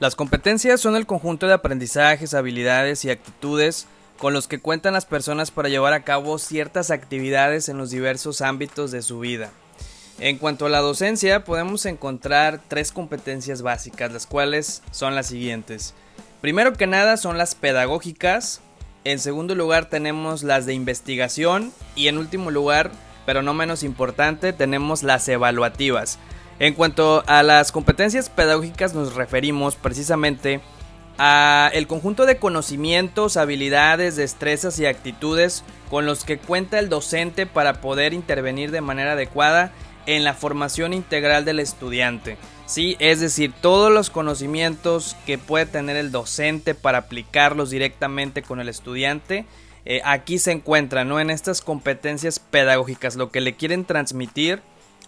Las competencias son el conjunto de aprendizajes, habilidades y actitudes con los que cuentan las personas para llevar a cabo ciertas actividades en los diversos ámbitos de su vida. En cuanto a la docencia, podemos encontrar tres competencias básicas, las cuales son las siguientes. Primero que nada son las pedagógicas, en segundo lugar tenemos las de investigación y en último lugar, pero no menos importante, tenemos las evaluativas. En cuanto a las competencias pedagógicas nos referimos precisamente a el conjunto de conocimientos, habilidades, destrezas y actitudes con los que cuenta el docente para poder intervenir de manera adecuada en la formación integral del estudiante. Sí, es decir, todos los conocimientos que puede tener el docente para aplicarlos directamente con el estudiante, eh, aquí se encuentran, ¿no? En estas competencias pedagógicas, lo que le quieren transmitir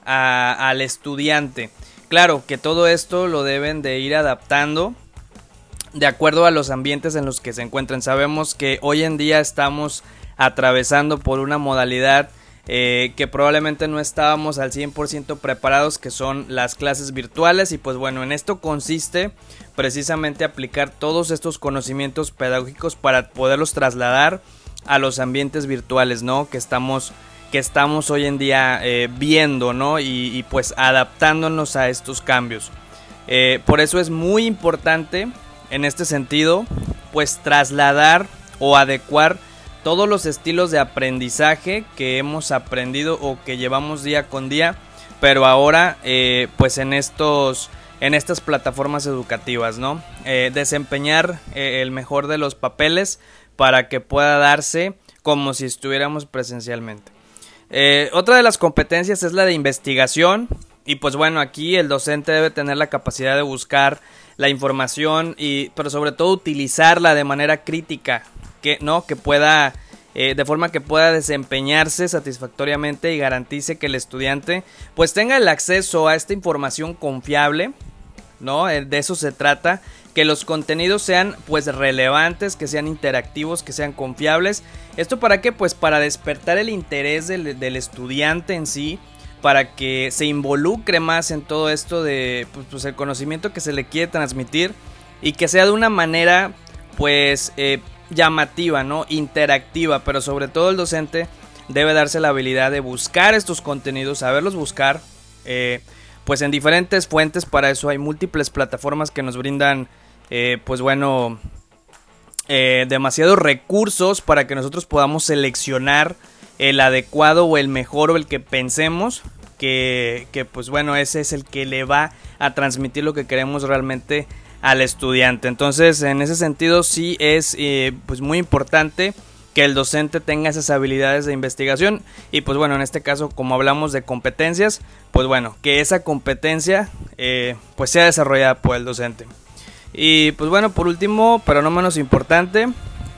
al estudiante. Claro que todo esto lo deben de ir adaptando de acuerdo a los ambientes en los que se encuentren. Sabemos que hoy en día estamos atravesando por una modalidad eh, que probablemente no estábamos al 100% preparados, que son las clases virtuales. Y pues bueno, en esto consiste precisamente aplicar todos estos conocimientos pedagógicos para poderlos trasladar a los ambientes virtuales, ¿no? Que estamos que estamos hoy en día eh, viendo, ¿no? Y, pues adaptándonos a estos cambios. Eh, por eso es muy importante en este sentido, pues trasladar o adecuar todos los estilos de aprendizaje que hemos aprendido o que llevamos día con día, pero ahora eh, pues en estos en estas plataformas educativas, ¿no? desempeñar el mejor de los papeles para que pueda darse como si estuviéramos presencialmente. Eh, otra de las competencias es la de investigación. Y pues bueno, aquí el docente debe tener la capacidad de buscar la información y pero sobre todo utilizarla de manera crítica, que no que pueda eh, de forma que pueda desempeñarse satisfactoriamente y garantice que el estudiante pues tenga el acceso a esta información confiable, ¿no? Eh, de eso se trata que los contenidos sean pues relevantes, que sean interactivos, que sean confiables. ¿Esto para qué? Pues para despertar el interés del, estudiante en sí, para que se involucre más en todo esto de pues, pues, el conocimiento que se le quiere transmitir y que sea de una manera pues eh, llamativa, ¿no? Interactiva, pero sobre todo el docente debe darse la habilidad de buscar estos contenidos, saberlos buscar, eh, pues en diferentes fuentes, para eso hay múltiples plataformas que nos brindan eh, pues bueno, eh, demasiados recursos para que nosotros podamos seleccionar el adecuado o el mejor o el que pensemos que, que, pues bueno ese es el que le va a transmitir lo que queremos realmente al estudiante. Entonces en ese sentido sí es eh, pues muy importante que el docente tenga esas habilidades de investigación. Y pues bueno en este caso como hablamos de competencias pues bueno que esa competencia pues sea desarrollada por el docente y pues bueno, por último, pero no menos importante,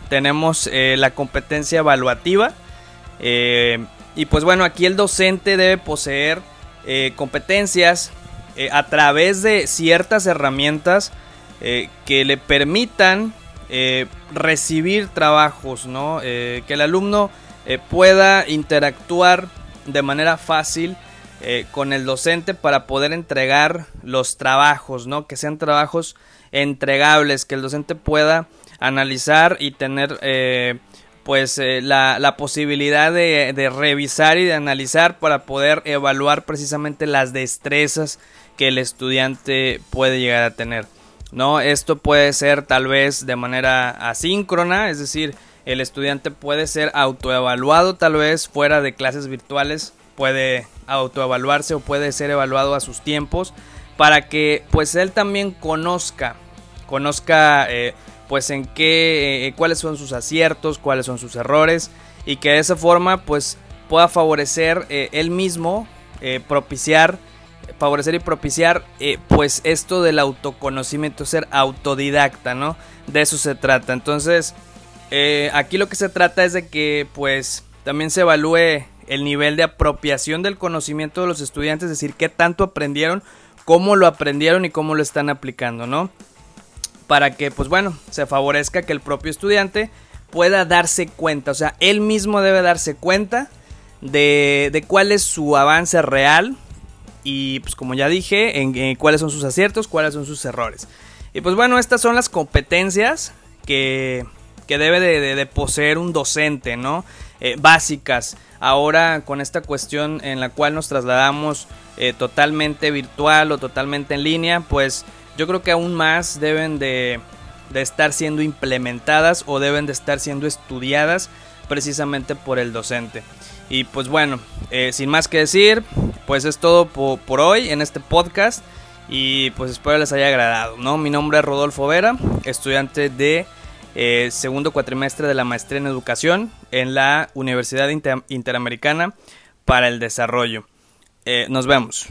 tenemos eh, la competencia evaluativa. Eh, y pues bueno, aquí el docente debe poseer eh, competencias a través de ciertas herramientas que le permitan recibir trabajos, ¿no? que el alumno pueda interactuar de manera fácil con el docente para poder entregar los trabajos, ¿no? Que sean trabajos entregables que el docente pueda analizar y tener eh, pues eh, la, posibilidad de, revisar y de analizar para poder evaluar precisamente las destrezas que el estudiante puede llegar a tener. ¿no? Esto puede ser tal vez de manera asíncrona, es decir, el estudiante puede ser autoevaluado tal vez fuera de clases virtuales, puede autoevaluarse o puede ser evaluado a sus tiempos para que pues él también conozca, conozca eh, pues en qué, eh, cuáles son sus aciertos, cuáles son sus errores y que de esa forma pues pueda favorecer eh, él mismo, propiciar, favorecer y propiciar pues esto del autoconocimiento, ser autodidacta, ¿no? De eso se trata. Entonces, aquí lo que se trata es de que pues también se evalúe el nivel de apropiación del conocimiento de los estudiantes, es decir, qué tanto aprendieron cómo lo aprendieron y cómo lo están aplicando, ¿no? Para que, pues bueno, se favorezca que el propio estudiante pueda darse cuenta, o sea, él mismo debe darse cuenta de, cuál es su avance real y, pues como ya dije, en, cuáles son sus aciertos, cuáles son sus errores. Y pues bueno, estas son las competencias que, que debe de, poseer un docente, ¿no? Eh, básicas. Ahora con esta cuestión en la cual nos trasladamos eh, totalmente virtual o totalmente en línea, pues yo creo que aún más deben de, de estar siendo implementadas o deben de estar siendo estudiadas precisamente por el docente. Y pues bueno, eh, sin más que decir, pues es todo por, hoy en este podcast. Y pues espero les haya agradado, ¿no? Mi nombre es Rodolfo Vera, estudiante de eh, segundo cuatrimestre de la maestría en educación en la Universidad Interamericana para el Desarrollo. Eh, nos vemos.